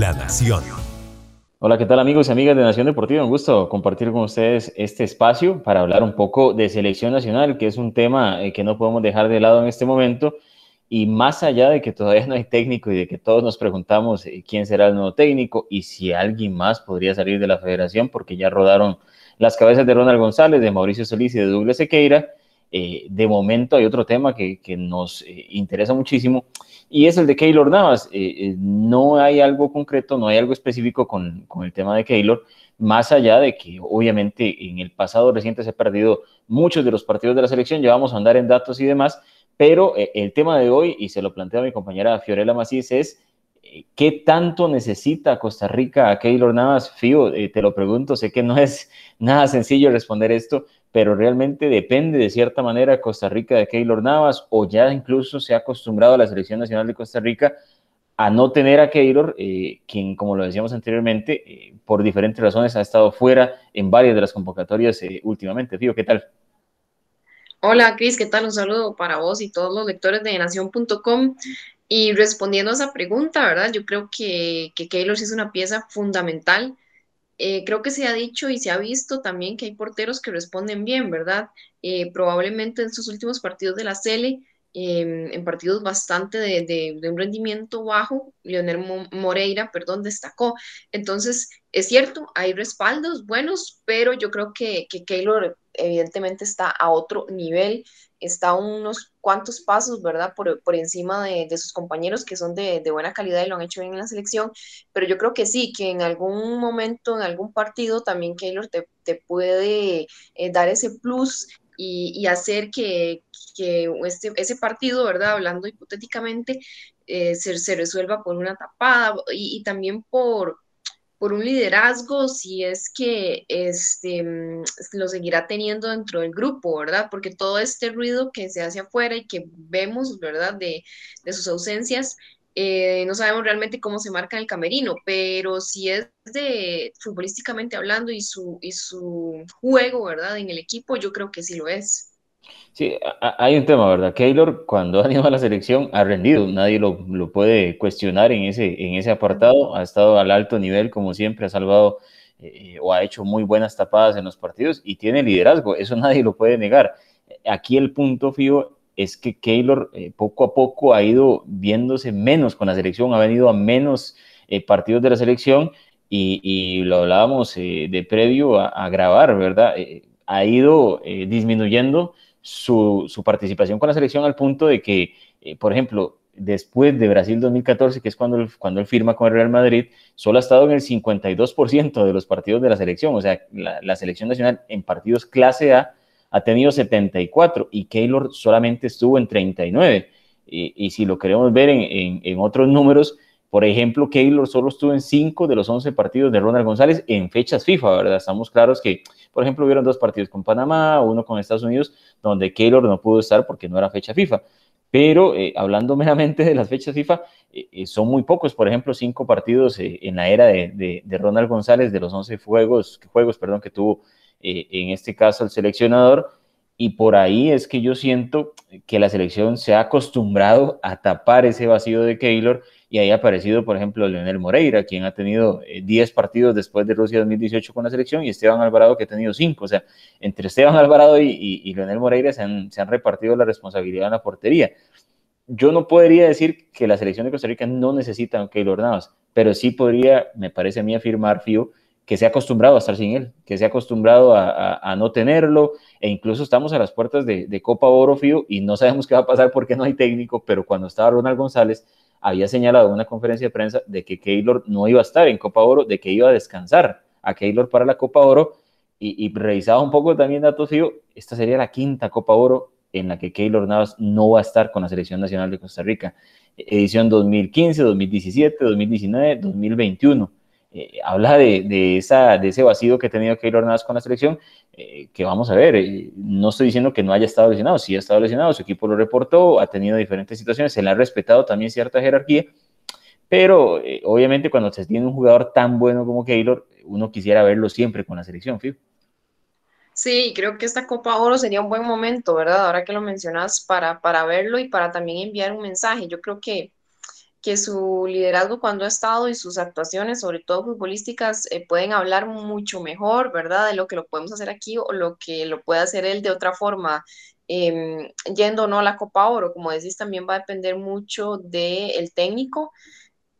La Nación. Hola, ¿qué tal amigos y amigas de Nación Deportiva? Un gusto compartir con ustedes este espacio para hablar un poco de selección nacional, que es un tema eh, que no podemos dejar de lado en este momento. Y más allá de que todavía no hay técnico y de que todos nos preguntamos eh, quién será el nuevo técnico y si alguien más podría salir de la federación, porque ya rodaron las cabezas de Ronald González, de Mauricio Solís y de Douglas Sequeira, eh, de momento hay otro tema que, nos interesa muchísimo y es el de Keylor Navas. Eh, eh, no hay algo concreto, no hay algo específico con, el tema de Keylor, más allá de que obviamente en el pasado reciente se ha perdido muchos de los partidos de la selección, ya vamos a andar en datos y demás, pero eh, el tema de hoy, y se lo plantea mi compañera Fiorella Macís, es ¿qué tanto necesita Costa Rica a Keylor Navas? Fío, te lo pregunto, sé que no es nada sencillo responder esto, pero realmente depende de cierta manera Costa Rica de Keylor Navas o ya incluso se ha acostumbrado a la selección nacional de Costa Rica a no tener a Keylor, eh, quien, como lo decíamos anteriormente, eh, por diferentes razones ha estado fuera en varias de las convocatorias eh, últimamente. Fío, ¿qué tal? Hola, Cris, ¿qué tal? Un saludo para vos y todos los lectores de Nación.com. Y respondiendo a esa pregunta, ¿verdad? Yo creo que, que Keylor sí es una pieza fundamental eh, creo que se ha dicho y se ha visto también que hay porteros que responden bien, ¿verdad? Eh, probablemente en sus últimos partidos de la Sele, em, en partidos bastante de, un rendimiento bajo, Leonel Moreira, perdón, destacó. Entonces, es cierto, hay respaldos buenos, pero yo creo que, que Keylor evidentemente está a otro nivel está unos cuantos pasos, ¿verdad? Por, por encima de, de, sus compañeros que son de, de, buena calidad y lo han hecho bien en la selección, pero yo creo que sí, que en algún momento, en algún partido, también Keylor te, te puede eh, dar ese plus y, hacer que, este, ese partido, ¿verdad? Hablando hipotéticamente, eh, se, resuelva por una tapada y, también por un liderazgo, si es que este, mm, lo seguirá teniendo dentro del grupo, ¿verdad? Porque todo este ruido que se hace afuera y que vemos, ¿verdad? De sus ausencias, eh, no sabemos realmente cómo se marca en el camerino, pero si es de futbolísticamente hablando y su, y su juego, ¿verdad? En el equipo, yo creo que sí lo es. Sí, hay un tema, ¿verdad? Keylor, cuando ha ido a la selección, ha rendido, nadie lo, lo, puede cuestionar en ese, en ese apartado, ha estado al alto nivel, como siempre, ha salvado eh, o ha hecho muy buenas tapadas en los partidos y tiene liderazgo, eso nadie lo puede negar. Aquí el punto, Fío, es que Keylor eh, poco a poco ha ido viéndose menos con la selección, ha venido a menos eh, partidos de la selección y, lo hablábamos eh, de previo a, grabar, ¿verdad? Ha ido disminuyendo su, participación con la selección al punto de que, por ejemplo, después de Brasil 2014, que es cuando él, cuando él firma con el Real Madrid, solo ha estado en el 52% de los partidos de la selección. O sea, la, selección nacional en partidos clase A ha tenido 74 y Keylor solamente estuvo en 39. Y, y si lo queremos ver en, en, otros números, por ejemplo, Keylor solo estuvo en 5 de los 11 partidos de Ronald González en fechas FIFA, ¿verdad? Estamos claros que, por ejemplo, hubieron dos partidos con Panamá, uno con Estados Unidos, donde Keylor no pudo estar porque no era fecha FIFA. Pero eh, hablando meramente de las fechas FIFA, eh, eh, son muy pocos, por ejemplo, cinco partidos en la era de, de, de, Ronald González, de los 11 juegos, juegos perdón, que tuvo eh, en este caso el seleccionador, y por ahí es que yo siento que la selección se ha acostumbrado a tapar ese vacío de Keylor y ahí ha aparecido, por ejemplo, Leonel Moreira, quien ha tenido 10 eh, partidos después de Rusia 2018 con la selección, y Esteban Alvarado, que ha tenido 5. O sea, entre Esteban Alvarado y, y, y Leonel Moreira se han, se han, repartido la responsabilidad en la portería. Yo no podría decir que la selección de Costa Rica no necesita a Keylor Navas, pero sí podría, me parece a mí, afirmar, Fío, que se ha acostumbrado a estar sin él, que se ha acostumbrado a, no tenerlo, e incluso estamos a las puertas de, de Copa Oro, Fío, y no sabemos qué va a pasar porque no hay técnico, pero cuando estaba Ronald González, había señalado en una conferencia de prensa de que Keylor no iba a estar en Copa Oro, de que iba a descansar a Keylor para la Copa Oro, y, y revisaba un poco también datos, Fío, esta sería la quinta Copa Oro en la que Keylor Navas no va a estar con la Selección Nacional de Costa Rica. Edición 2015, 2017, 2019, 2021. Eh, habla de, de, esa, de ese vacío que ha tenido Keylor Navas con la selección, eh, que vamos a ver, eh, no estoy diciendo que no haya estado lesionado, sí ha estado lesionado, su equipo lo reportó, ha tenido diferentes situaciones, se le ha respetado también cierta jerarquía, pero obviamente cuando se tiene un jugador tan bueno como Keylor, uno quisiera verlo siempre con la selección. Sí, creo que esta Copa Oro sería un buen momento, ¿verdad? Ahora que lo mencionas, para, para verlo y para también enviar un mensaje. Yo creo que que su liderazgo cuando ha estado y sus actuaciones, sobre todo futbolísticas, eh, pueden hablar mucho mejor, ¿verdad? De lo que lo podemos hacer aquí o lo que lo puede hacer él de otra forma, em, yendo o no a la Copa Oro. Como decís, también va a depender mucho del técnico.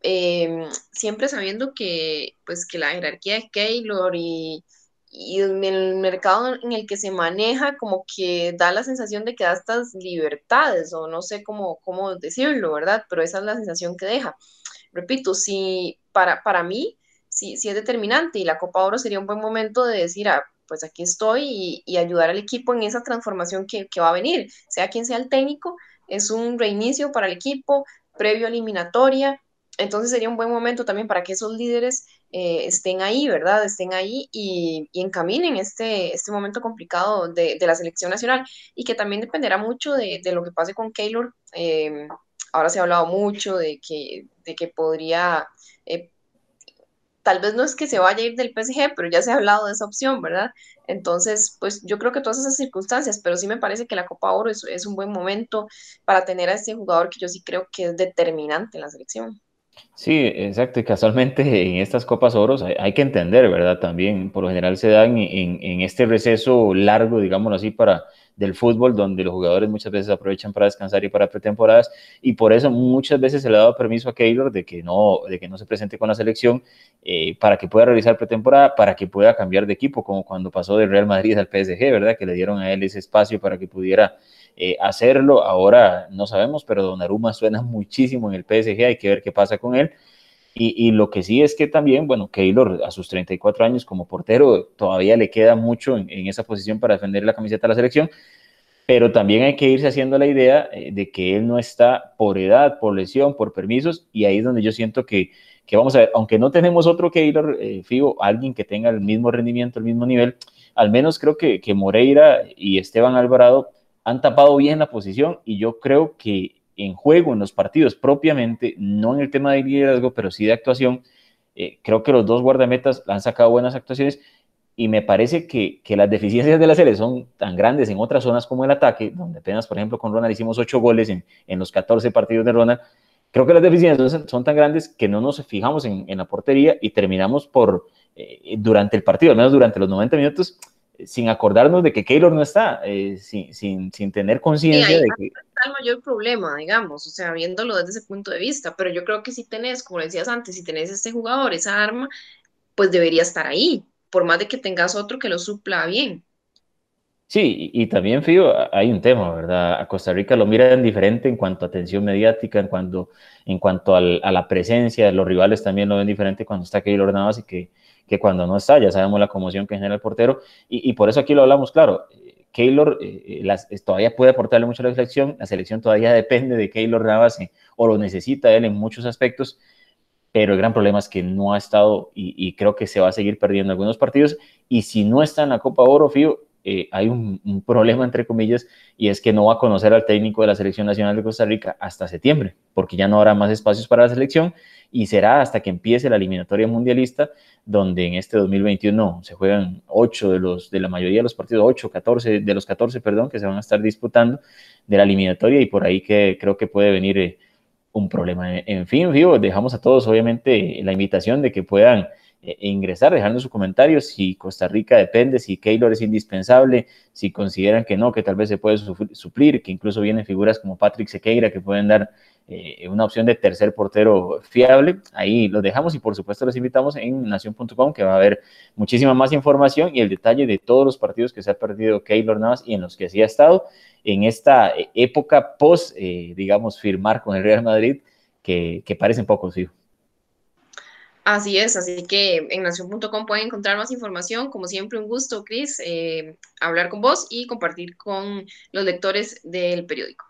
Em, siempre sabiendo que, pues, que la jerarquía de Keylor y, y en el mercado en el que se maneja como que da la sensación de que da estas libertades o no sé cómo, cómo decirlo, ¿verdad? Pero esa es la sensación que deja. Repito, si para, para mí, si, si es determinante y la Copa Oro sería un buen momento de decir, ah, pues aquí estoy y, y ayudar al equipo en esa transformación que, que, va a venir, sea quien sea el técnico, es un reinicio para el equipo, previo a eliminatoria, entonces sería un buen momento también para que esos líderes eh, estén ahí, ¿verdad? Estén ahí y, y encaminen este, este momento complicado de, de, la selección nacional y que también dependerá mucho de, de lo que pase con Keylor. Eh, ahora se ha hablado mucho de que, de que podría, eh, tal vez no es que se vaya a ir del PSG, pero ya se ha hablado de esa opción, ¿verdad? Entonces, pues yo creo que todas esas circunstancias, pero sí me parece que la Copa Oro es, es un buen momento para tener a este jugador que yo sí creo que es determinante en la selección. Sí, exacto. Y casualmente en estas Copas Oros hay, hay, que entender, ¿verdad? También por lo general se dan en, en, este receso largo, digámoslo así, para del fútbol, donde los jugadores muchas veces aprovechan para descansar y para pretemporadas, y por eso muchas veces se le ha dado permiso a Keylor de que no, de que no se presente con la selección eh, para que pueda realizar pretemporada, para que pueda cambiar de equipo, como cuando pasó del Real Madrid al PSG, ¿verdad? Que le dieron a él ese espacio para que pudiera eh, hacerlo. Ahora no sabemos, pero Donnarumma suena muchísimo en el PSG, hay que ver qué pasa con él. Y, lo que sí es que también, bueno, Keylor a sus 34 años como portero todavía le queda mucho en, esa posición para defender la camiseta de la selección, pero también hay que irse haciendo la idea eh, de que él no está por edad, por lesión, por permisos, y ahí es donde yo siento que, vamos a ver, aunque no tenemos otro Keylor, eh, Figo, alguien que tenga el mismo rendimiento, el mismo nivel, al menos creo que Moreira y Esteban Alvarado han tapado bien la posición y yo creo que en juego, en los partidos propiamente, no en el tema de liderazgo, pero sí de actuación, eh, creo que los dos guardametas han sacado buenas actuaciones y me parece que, que, las deficiencias de la selección son tan grandes en otras zonas como el ataque, donde apenas, por ejemplo, con Ronald hicimos ocho goles en, en los 14 partidos de Ronald, creo que las deficiencias son, son tan grandes que no nos fijamos en, en la portería y terminamos por, eh, durante el partido, al menos durante los 90 minutos, sin acordarnos de que Keylor no está, eh, sin, sin, sin, tener conciencia sí, de que... El mayor problema, digamos, o sea, viéndolo desde ese punto de vista, pero yo creo que si tenés, como decías antes, si tenés este jugador, esa arma, pues debería estar ahí, por más de que tengas otro que lo supla bien. Sí, y, también, Fío, hay un tema, ¿verdad? A Costa Rica lo miran diferente en cuanto a atención mediática, en cuanto, en cuanto al, a la presencia, los rivales también lo ven diferente cuando está Keylor Navas y que que cuando no está, ya sabemos la conmoción que genera el portero, y por eso aquí lo hablamos claro. Keylor eh, las, todavía puede aportarle mucho a la selección, la selección todavía depende de Keylor Navas eh, o lo necesita él en muchos aspectos, pero el gran problema es que no ha estado y, y, creo que se va a seguir perdiendo algunos partidos, y si no está en la Copa Oro, Fío, eh, hay un, un, problema, entre comillas, y es que no va a conocer al técnico de la Selección Nacional de Costa Rica hasta septiembre, porque ya no habrá más espacios para la selección y será hasta que empiece la eliminatoria mundialista, donde en este 2021 se juegan 8 de los, de la mayoría de los partidos, 8, 14, de los 14, perdón, que se van a estar disputando de la eliminatoria y por ahí que creo que puede venir eh, un problema. En fin, vivo, dejamos a todos obviamente la invitación de que puedan eh, ingresar, dejando su comentario si Costa Rica depende, si Keylor es indispensable, si consideran que no, que tal vez se puede suplir, que incluso vienen figuras como Patrick Sequeira que pueden dar eh, una opción de tercer portero fiable. Ahí los dejamos y por supuesto los invitamos en nación.com que va a haber muchísima más información y el detalle de todos los partidos que se ha perdido Keylor Navas y en los que sí ha estado en esta eh, época post, eh, digamos, firmar con el Real Madrid que, que parecen pocos, sí. Así es, así que en nación.com pueden encontrar más información. Como siempre, un gusto, Cris, hablar con vos y compartir con los lectores del periódico.